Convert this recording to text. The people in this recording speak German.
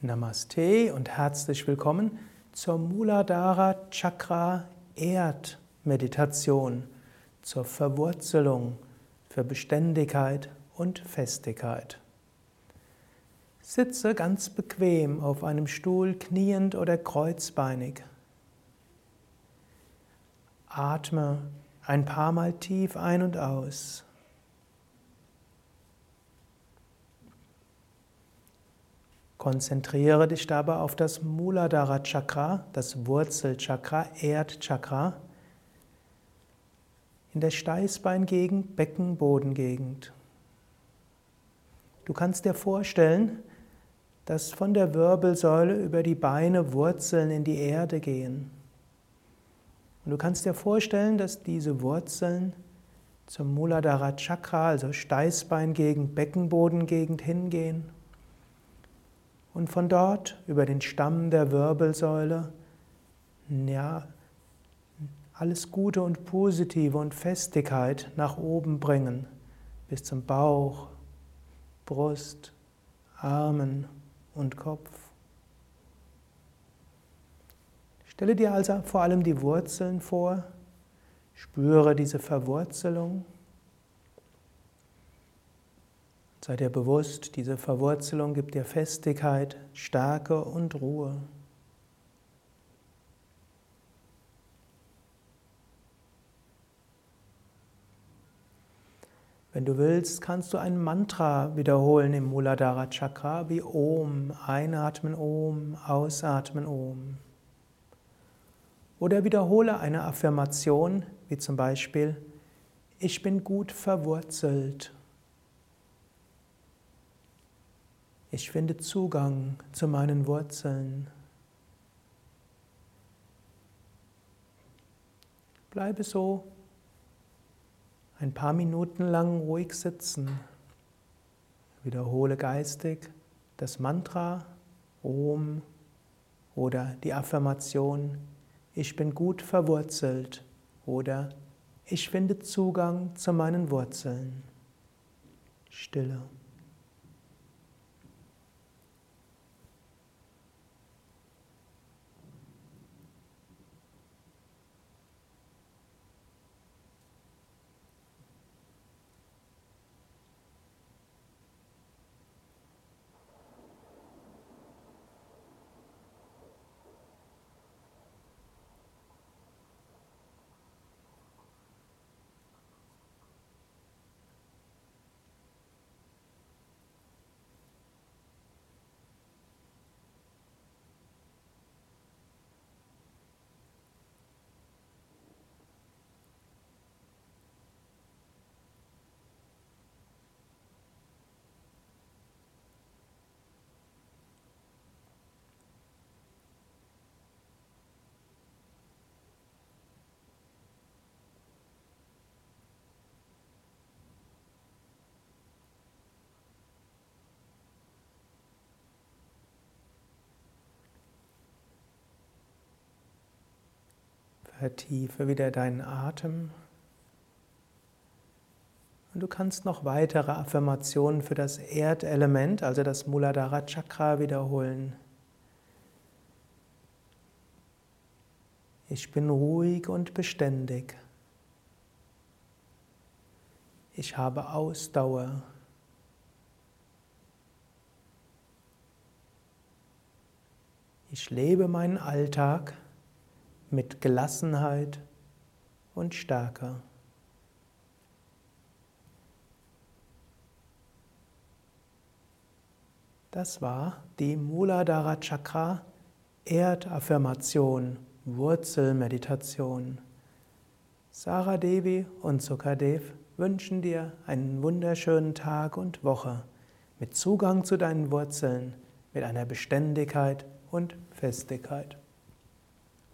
Namaste und herzlich willkommen zur Muladhara Chakra Erdmeditation, zur Verwurzelung, für Beständigkeit und Festigkeit. Sitze ganz bequem auf einem Stuhl, kniend oder kreuzbeinig. Atme ein paar Mal tief ein und aus. Konzentriere dich dabei auf das Muladhara Chakra, das Wurzelchakra, Erdchakra, in der Steißbeingegend, Beckenbodengegend. Du kannst dir vorstellen, dass von der Wirbelsäule über die Beine Wurzeln in die Erde gehen. Und du kannst dir vorstellen, dass diese Wurzeln zum Muladhara Chakra, also Steißbeingegend, Beckenbodengegend hingehen und von dort über den Stamm der Wirbelsäule ja, alles Gute und Positive und Festigkeit nach oben bringen, bis zum Bauch, Brust, Armen und Kopf. Stelle dir also vor allem die Wurzeln vor, spüre diese Verwurzelung. Sei dir bewusst, diese Verwurzelung gibt dir Festigkeit, Stärke und Ruhe. Wenn du willst, kannst du ein Mantra wiederholen im Muladhara Chakra wie Om, einatmen Om, ausatmen Om. Oder wiederhole eine Affirmation wie zum Beispiel Ich bin gut verwurzelt. Ich finde Zugang zu meinen Wurzeln. Bleibe so ein paar Minuten lang ruhig sitzen. Wiederhole geistig das Mantra Om oder die Affirmation Ich bin gut verwurzelt oder Ich finde Zugang zu meinen Wurzeln. Stille. Vertiefe wieder deinen Atem. Und du kannst noch weitere Affirmationen für das Erdelement, also das Muladhara Chakra, wiederholen. Ich bin ruhig und beständig. Ich habe Ausdauer. Ich lebe meinen Alltag mit Gelassenheit und Stärke. Das war die Muladhara Chakra Erdaffirmation, Wurzelmeditation. Sarah Devi und Sukadev wünschen dir einen wunderschönen Tag und Woche mit Zugang zu deinen Wurzeln, mit einer Beständigkeit und Festigkeit.